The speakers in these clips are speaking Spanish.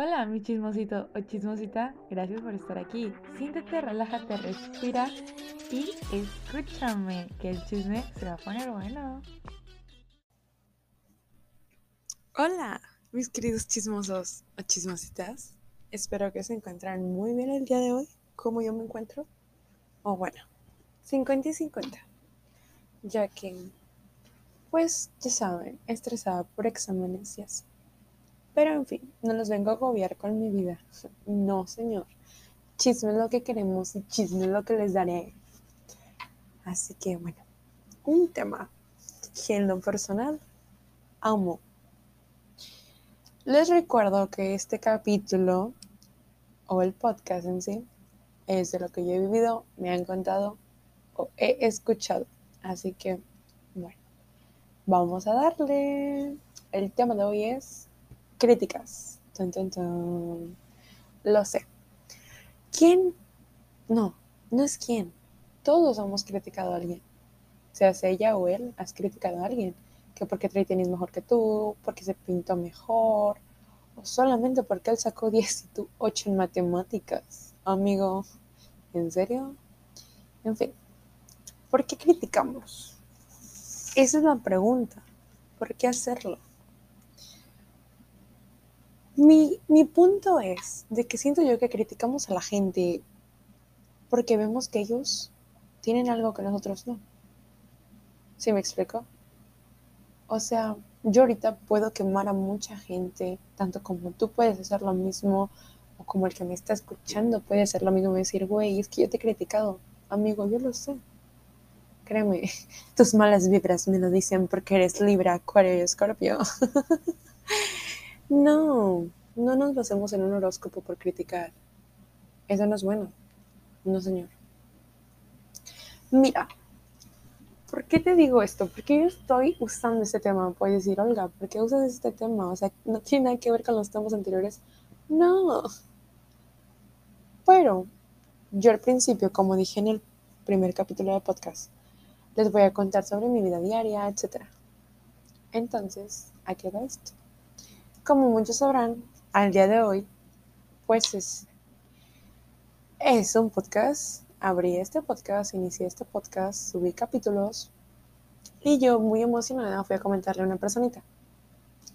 Hola, mi chismosito o chismosita, gracias por estar aquí. Siéntete, relájate, respira y escúchame, que el chisme se va a poner bueno. Hola, mis queridos chismosos o chismositas. Espero que se encuentren muy bien el día de hoy, como yo me encuentro. O bueno, 50 y 50. Ya que, pues, ya saben, estresada por exámenes y así. Pero en fin, no los vengo a agobiar con mi vida. No, señor. Chisme es lo que queremos y chisme es lo que les daré. Así que bueno, un tema que en lo personal amo. Les recuerdo que este capítulo o el podcast en sí es de lo que yo he vivido, me han contado o he escuchado. Así que bueno, vamos a darle. El tema de hoy es críticas. Lo sé. ¿Quién? No, no es quién. Todos hemos criticado a alguien. Seas ella o él, has criticado a alguien. Que porque trae tenis mejor que tú, porque se pintó mejor, o solamente porque él sacó 10 y tú 8 en matemáticas. Amigo, ¿en serio? En fin, ¿por qué criticamos? Esa es la pregunta. ¿Por qué hacerlo? Mi, punto es de que siento yo que criticamos a la gente porque vemos que ellos tienen algo que nosotros no. ¿Sí me explico? O sea, yo ahorita puedo quemar a mucha gente, tanto como tú puedes hacer lo mismo, o como el que me está escuchando puede hacer lo mismo y decir, güey, es que yo te he criticado. Amigo, yo lo sé. Créeme, tus malas vibras me lo dicen porque eres Libra, Acuario y Escorpio. No, no nos basemos en un horóscopo por criticar. Eso no es bueno. No, señor. Mira, ¿por qué te digo esto? Porque yo estoy usando este tema. Puedes decir, Olga, ¿por qué usas este tema? O sea, no tiene nada que ver con los temas anteriores. No. Pero yo al principio, como dije en el primer capítulo del podcast, les voy a contar sobre mi vida diaria, etc. Entonces, aquí va esto. Como muchos sabrán, al día de hoy, pues es, un podcast. Abrí este podcast, inicié este podcast, subí capítulos y yo muy emocionada fui a comentarle a una personita.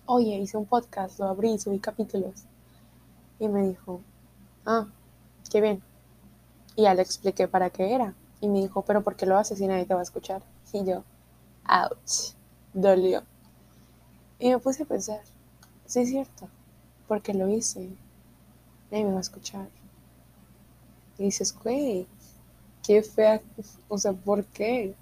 Oye, hice un podcast, lo abrí, subí capítulos. Y me dijo, ah, qué bien. Y ya le expliqué para qué era. Y me dijo, pero ¿por qué lo haces si nadie te va a escuchar? Y yo, ouch, dolió. Y me puse a pensar, Sí, es cierto, porque lo hice. Nadie me va a escuchar. Y dices, güey, qué fea, o sea, ¿por qué?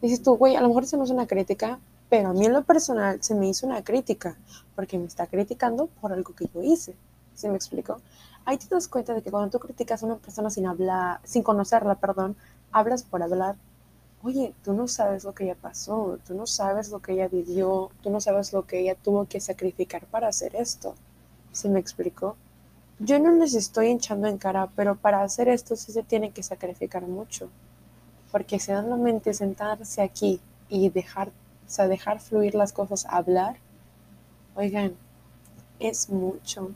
Dices tú, güey, a lo mejor eso no es una crítica, pero a mí en lo personal se me hizo una crítica, porque me está criticando por algo que yo hice. ¿Sí me explico? Ahí te das cuenta de que cuando tú criticas a una persona sin hablar, sin conocerla, perdón, hablas por hablar, oye, tú no sabes lo que ella pasó, tú no sabes lo que ella vivió, tú no sabes lo que ella tuvo que sacrificar para hacer esto. ¿Se me explicó? Yo no les estoy echando en cara, pero para hacer esto sí se tiene que sacrificar mucho. Porque si mente sentarse aquí y dejar, o sea, dejar fluir las cosas, hablar, oigan, es mucho.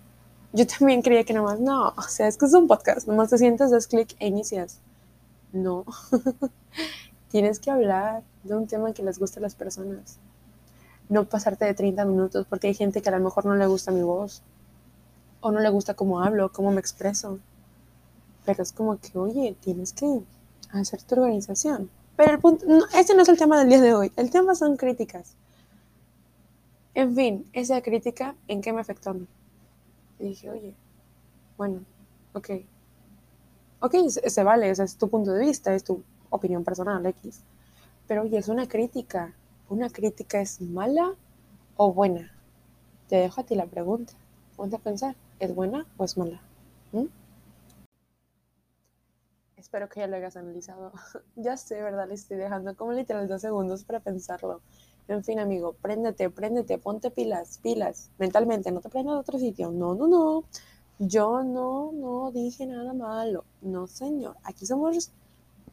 Yo también creía que nomás, no, o sea, es que es un podcast, nomás te sientas, das clic e inicias. No. Tienes que hablar de un tema que les guste a las personas. No pasarte de 30 minutos porque hay gente que a lo mejor no le gusta mi voz o no le gusta cómo hablo, cómo me expreso. Pero es como que, oye, tienes que hacer tu organización. Pero el punto, no, no es el tema del día de hoy. El tema son críticas. En fin, esa crítica, ¿en qué me afectó a mí? Y dije, oye, bueno, ok. Ok, se, se vale, ese es tu punto de vista, es tu opinión personal X. Pero oye, es una crítica. ¿Una crítica es mala o buena? Te dejo a ti la pregunta. Ponte a pensar, ¿es buena o es mala? ¿Mm? Espero que ya lo hayas analizado. ya sé, ¿verdad? Le estoy dejando como literal dos segundos para pensarlo. En fin, amigo, préndete, préndete, ponte pilas, pilas. Mentalmente, no te prendas a otro sitio. No, no, no. Yo no, no dije nada malo. No, señor. Aquí somos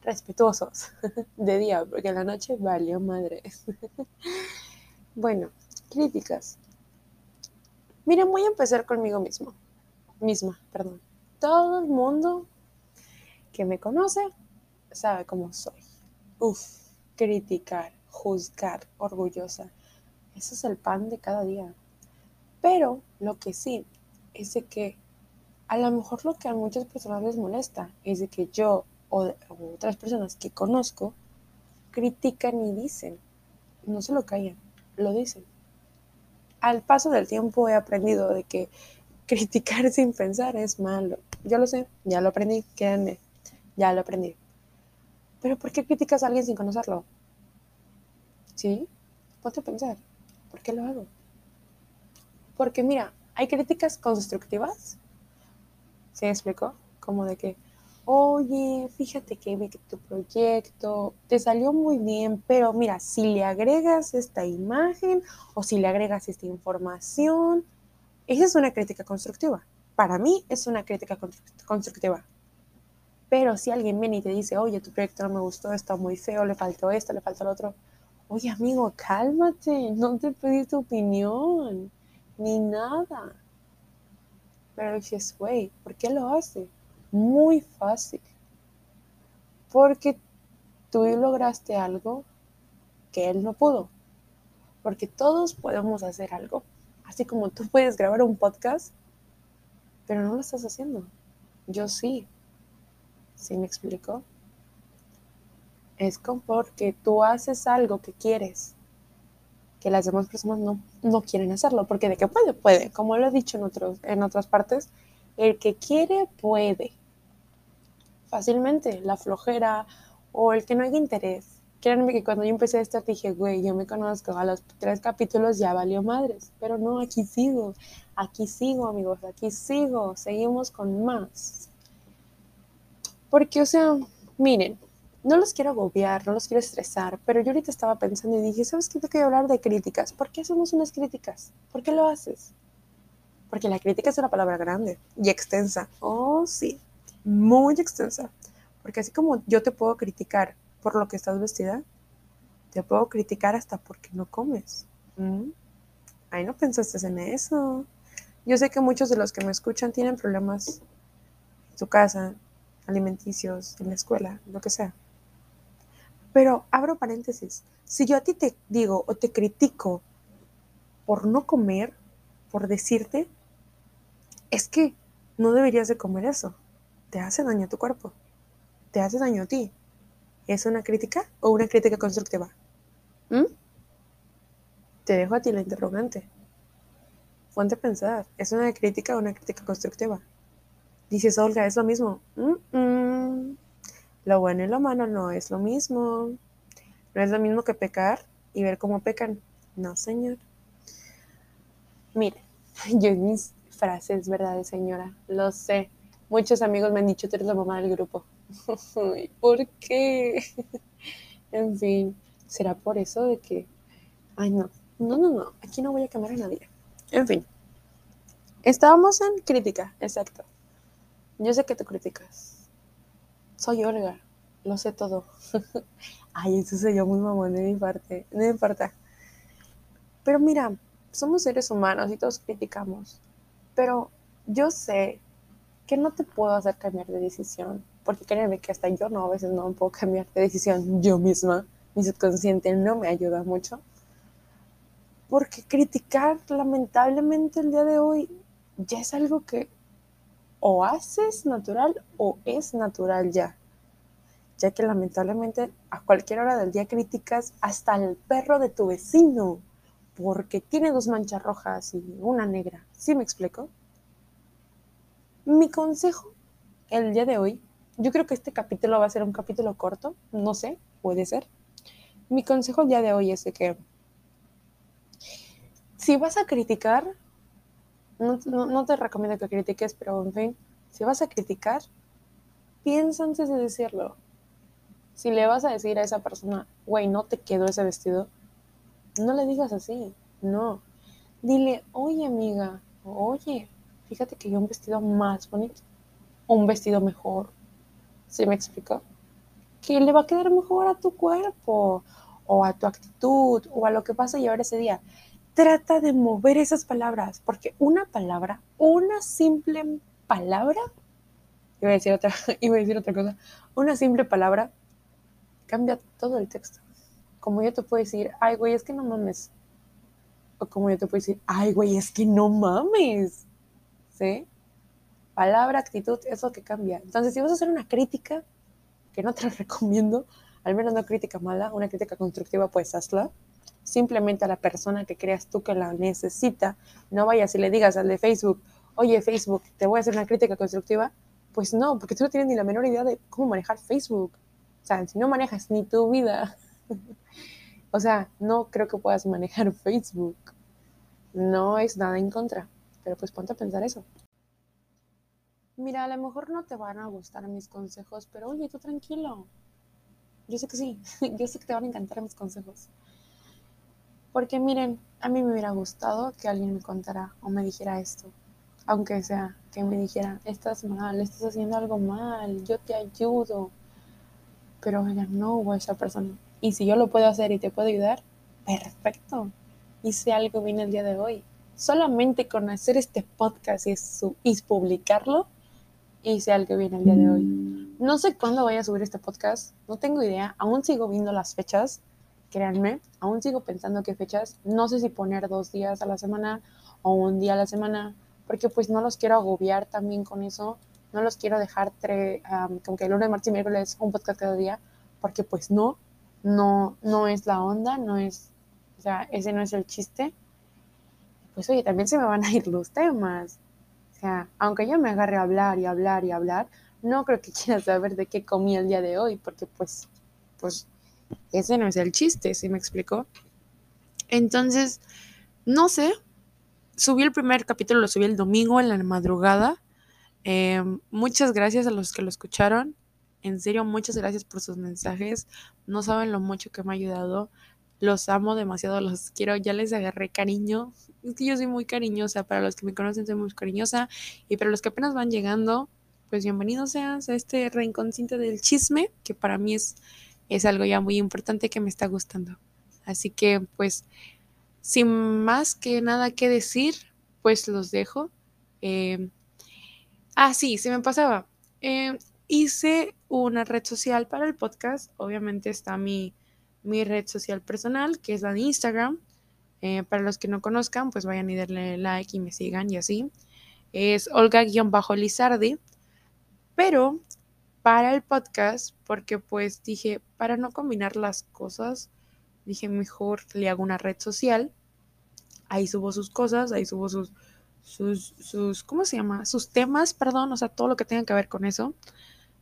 respetuosos de día, porque la noche valió madre. bueno, críticas. Miren, voy a empezar conmigo mismo. misma, perdón. Todo el mundo que me conoce sabe cómo soy. Uf, criticar, juzgar, orgullosa. Eso es el pan de cada día. Pero lo que sí es de que a lo mejor lo que a muchas personas les molesta es de que yo o, otras personas que conozco critican y dicen, no se lo callan, lo dicen. Al paso del tiempo he aprendido de que criticar sin pensar es malo. Yo lo sé, ya lo aprendí, créanme, ya lo aprendí. Pero ¿por qué criticas a alguien sin conocerlo? ¿Sí? Ponte a pensar, ¿por qué lo hago? Porque mira, hay críticas constructivas. ¿Se explicó? Como de que, oye, fíjate que tu proyecto te salió muy bien, pero mira, si le agregas esta imagen o si le agregas esta información, esa es una crítica constructiva. Para mí es una crítica constructiva. Pero si alguien viene y te dice, oye, tu proyecto no me gustó, está muy feo, le faltó esto, le faltó lo otro, oye amigo, cálmate, no te pedí tu opinión, ni nada. Pero dices, güey, ¿por qué lo hace? Muy fácil. Porque tú lograste algo que él no pudo. Porque todos podemos hacer algo. Así como tú puedes grabar un podcast, pero no lo estás haciendo. Yo sí. ¿Sí me explico? Es como porque tú haces algo que quieres, que las demás personas no, no quieren hacerlo, porque de que puede, puede. Como lo he dicho en, otros, en otras partes, el que quiere, puede. Fácilmente, la flojera o el que no haya interés. Créanme que cuando yo empecé esto dije, güey, yo me conozco, a los tres capítulos ya valió madres, pero no, aquí sigo, aquí sigo amigos, aquí sigo, seguimos con más. Porque, o sea, miren, no los quiero agobiar, no los quiero estresar, pero yo ahorita estaba pensando y dije, ¿sabes qué? Tengo que hablar de críticas. ¿Por qué hacemos unas críticas? ¿Por qué lo haces? Porque la crítica es una palabra grande y extensa. Oh, sí, muy extensa. Porque así como yo te puedo criticar por lo que estás vestida, te puedo criticar hasta porque no comes. ¿Mm? Ay, no pensaste en eso. Yo sé que muchos de los que me escuchan tienen problemas en su casa, alimenticios, en la escuela, lo que sea. Pero abro paréntesis, si yo a ti te digo o te critico por no comer, por decirte, es que no deberías de comer eso. Te hace daño a tu cuerpo. Te hace daño a ti. ¿Es una crítica o una crítica constructiva? ¿Mm? Te dejo a ti la interrogante. Ponte a pensar, ¿es una crítica o una crítica constructiva? Dices, Olga, es lo mismo. Lo bueno y lo malo no es lo mismo. No es lo mismo que pecar y ver cómo pecan. No, señor. Mire, yo mis frases, ¿verdad, señora? Lo sé. Muchos amigos me han dicho, tú eres la mamá del grupo. ¿Por qué? en fin, ¿será por eso de que... Ay, no. No, no, no. Aquí no voy a cambiar a nadie. En fin. Estábamos en crítica, exacto. Yo sé que te criticas. Soy Olga, lo sé todo. Ay, eso se yo muy mamón de mi parte, no me importa. Pero mira, somos seres humanos y todos criticamos. Pero yo sé que no te puedo hacer cambiar de decisión, porque créeme que hasta yo no, a veces no puedo cambiar de decisión yo misma. Mi subconsciente no me ayuda mucho. Porque criticar, lamentablemente, el día de hoy ya es algo que o haces natural o es natural ya. Ya que lamentablemente a cualquier hora del día críticas hasta el perro de tu vecino porque tiene dos manchas rojas y una negra. ¿Sí me explico? Mi consejo el día de hoy, yo creo que este capítulo va a ser un capítulo corto, no sé, puede ser. Mi consejo el día de hoy es que si vas a criticar, no, te recomiendo que critiques, pero en fin, si vas a criticar, piensa antes de decirlo. Si le vas a decir a esa persona, güey, no te quedó ese vestido, no le digas así, no. Dile, oye amiga, oye, fíjate que yo un vestido más bonito, un vestido mejor. ¿Sí me explico? Que le va a quedar mejor a tu cuerpo, o a tu actitud, o a lo que vas a llevar ese día trata de mover esas palabras, porque una palabra, una simple palabra, iba a decir otra, iba a decir otra cosa, una simple palabra cambia todo el texto. Como yo te puedo decir, ay, güey, es que no mames. O como yo te puedo decir, ay, güey, es que no mames. ¿Sí? Palabra, actitud, es lo que cambia. Entonces, si vas a hacer una crítica, que no te la recomiendo, al menos no crítica mala, una crítica constructiva, pues hazla. Simplemente a la persona que creas tú que la necesita, no vayas y le digas al de Facebook, oye Facebook, te voy a hacer una crítica constructiva. Pues no, porque tú no tienes ni la menor idea de cómo manejar Facebook. O sea, si no manejas ni tu vida, o sea, no creo que puedas manejar Facebook. No es nada en contra, pero pues ponte a pensar eso. Mira, a lo mejor no te van a gustar mis consejos, pero oye, tú tranquilo. Yo sé que sí, yo sé que te van a encantar mis consejos. Porque miren, a mí me hubiera gustado que alguien me contara o me dijera esto. Aunque sea que me dijera, estás mal, estás haciendo algo mal, yo te ayudo pero oiga, no hubo esa persona. Y si yo lo puedo hacer y te puedo ayudar, perfecto. Hice algo bien el día de hoy. Solamente con hacer este podcast y, su, y publicarlo, hice algo bien el día de hoy. No sé cuándo voy a subir este podcast, no tengo idea. Aún sigo viendo las fechas, créanme. Aún sigo pensando qué fechas. No sé si poner dos días a la semana o un día a la semana, porque pues no los quiero agobiar también con eso no los quiero dejar como que el lunes, martes y miércoles un podcast cada día, porque pues no, no, no es la onda, no es, o sea, ese no es el chiste. Pues oye, también se me van a ir los temas. O sea, aunque yo me agarre a hablar y hablar y hablar, no creo que quieras saber de qué comí el día de hoy, porque pues, pues, ese no es el chiste, ¿sí me explicó? Entonces, no sé, subí el primer capítulo, lo subí el domingo en la madrugada Em, muchas gracias a los que lo escucharon. En serio, muchas gracias por sus mensajes. No saben lo mucho que me ha ayudado. Los amo demasiado, los quiero. Ya les agarré cariño. Es que yo soy muy cariñosa. Para los que me conocen, soy muy cariñosa. Y para los que apenas van llegando, pues bienvenidos sean a este reinconsciente del chisme, que para mí es, es algo ya muy importante que me está gustando. Así que, pues, sin más que nada que decir, pues los dejo. Eh, Ah, sí, se me pasaba. Eh, hice una red social para el podcast. Obviamente está mi, mi red social personal, que es la de Instagram. Eh, para los que no conozcan, pues vayan y darle like y me sigan y así. Es Olga-Lizardi. Pero para el podcast, porque pues dije, para no combinar las cosas, dije mejor le hago una red social. Ahí subo sus cosas, ahí subo sus, sus, sus, ¿cómo se llama? Sus temas, perdón, o sea, todo lo que tenga que ver con eso.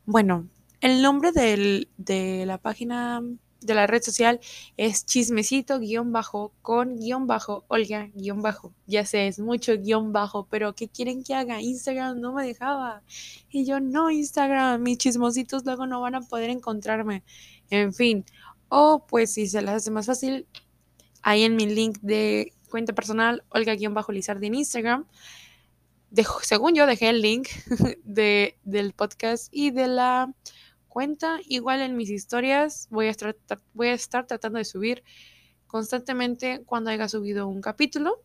Bueno, el nombre del, de la página de la red social es chismecito guion bajo con guion bajo Olga guion bajo. Ya sé, es mucho guion bajo, pero ¿qué quieren que haga? Instagram no me dejaba. Y yo, no, Instagram, mis chismositos luego no van a poder encontrarme. En fin, o pues si se les hace más fácil, ahí en mi link de cuenta personal, Olga-Lizardi en Instagram. según yo, dejé el link de, del podcast y de la cuenta. Igual en mis historias voy a, estar, voy a estar tratando de subir constantemente cuando haya subido un capítulo.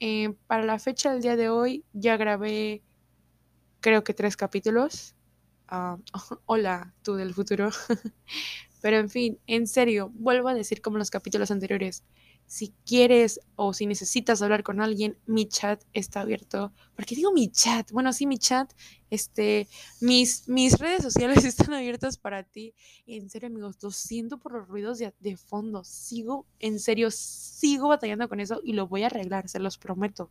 Eh, para la fecha del día de hoy ya grabé creo que tres capítulos. Ah, hola, tú del futuro. Pero en fin, en serio, vuelvo a decir como los capítulos anteriores si quieres o si necesitas hablar con alguien, mi chat está abierto. ¿Por qué digo mi chat? Bueno, sí, mi chat, este, mis, mis redes sociales están abiertas para ti. en serio, amigos, lo siento por los ruidos de, fondo. Sigo, en serio, sigo batallando con eso y lo voy a arreglar, se los prometo.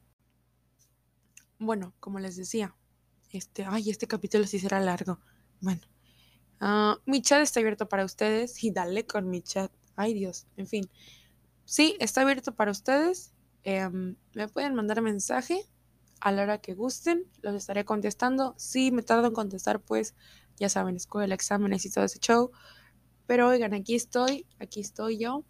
Bueno, como les decía, este, ay, este capítulo sí será largo. Bueno, ah, mi chat está abierto para ustedes y dale con mi chat. Ay, Dios, en fin. Sí, está abierto para ustedes. Em, me pueden mandar mensaje a la hora que gusten, los estaré contestando. Si me tardo en contestar, pues ya saben, escuela, exámenes y todo ese show. Pero oigan, aquí estoy, aquí estoy yo.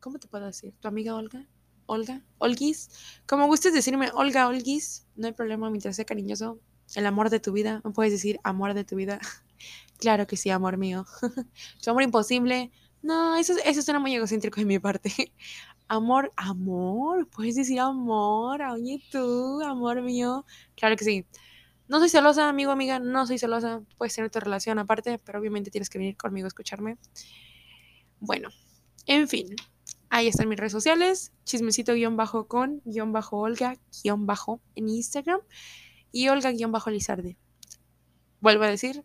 ¿Cómo te puedo decir? ¿Tu amiga Olga? Olga, Olguis. Como gustes decirme Olga, Olguis, no hay problema mientras sea cariñoso. El amor de tu vida, me puedes decir amor de tu vida. claro que sí, amor mío. tu amor imposible, no, eso, eso suena muy egocéntrico de mi parte. Amor, amor, puedes decir amor, oye tú, amor mío. Claro que sí. No soy celosa, amigo, amiga, no soy celosa. Puedes tener tu relación aparte, pero obviamente tienes que venir conmigo a escucharme. Bueno, en fin, ahí están mis redes sociales, chismecito-con-olga- en Instagram y olga-lizarde. Vuelvo a decir,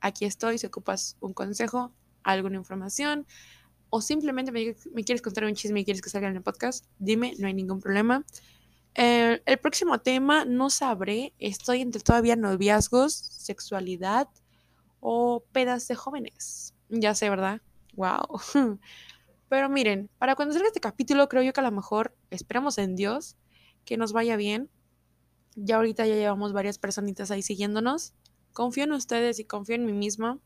aquí estoy si ocupas un consejo, alguna información o simplemente me, quieres contar un chisme y quieres que salga en el podcast, dime, no hay ningún problema. Eh, el próximo tema no sabré, estoy entre todavía noviazgos, sexualidad o pedas de jóvenes. Ya sé, ¿verdad? Wow. Pero miren, para cuando salga este capítulo, creo yo que a lo mejor esperamos en Dios que nos vaya bien. Ya ahorita ya llevamos varias personitas ahí siguiéndonos. Confío en ustedes y confío en mí misma.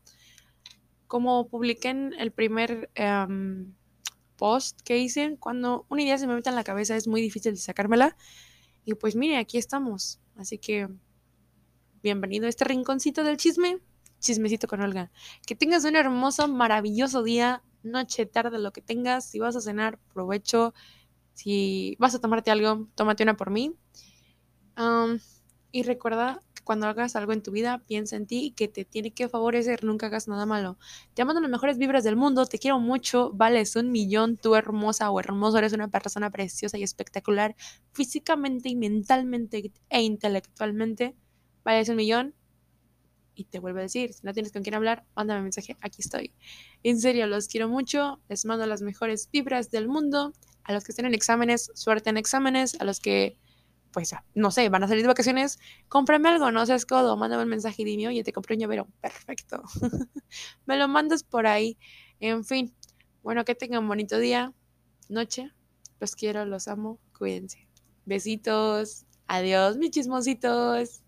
Como publiqué en el primer em, post que hice, cuando una idea se me mete en la cabeza es muy difícil sacármela. Y pues mire, aquí estamos. Así que bienvenido a este rinconcito del chisme. Chismecito con Olga. Que tengas un hermoso, maravilloso día, noche, tarde, lo que tengas. Si vas a cenar, provecho. Si vas a tomarte algo, tómate una por mí. y recuerda cuando hagas algo en tu vida, piensa en ti y que te tiene que favorecer. Nunca hagas nada malo. Te mando las mejores vibras del mundo. Te quiero mucho. Vales un millón. Tú hermosa o hermoso. Eres una persona preciosa y espectacular. Físicamente y mentalmente e intelectualmente. Vales un millón y te vuelvo a decir, si no tienes con quién hablar, mándame un mensaje, aquí estoy. En serio, los quiero mucho, les mando las mejores vibras del mundo. A los que estén en exámenes, suerte en exámenes. A los que, pues, no sé, van a salir de vacaciones, cómprame algo, no seas codo, mándame un mensaje y dime, oye, te compré un llavero. Perfecto. Me lo mandas por ahí. En fin, bueno, que tengan bonito día, noche. Los quiero, los amo, cuídense. Besitos. Adiós, mis chismositos.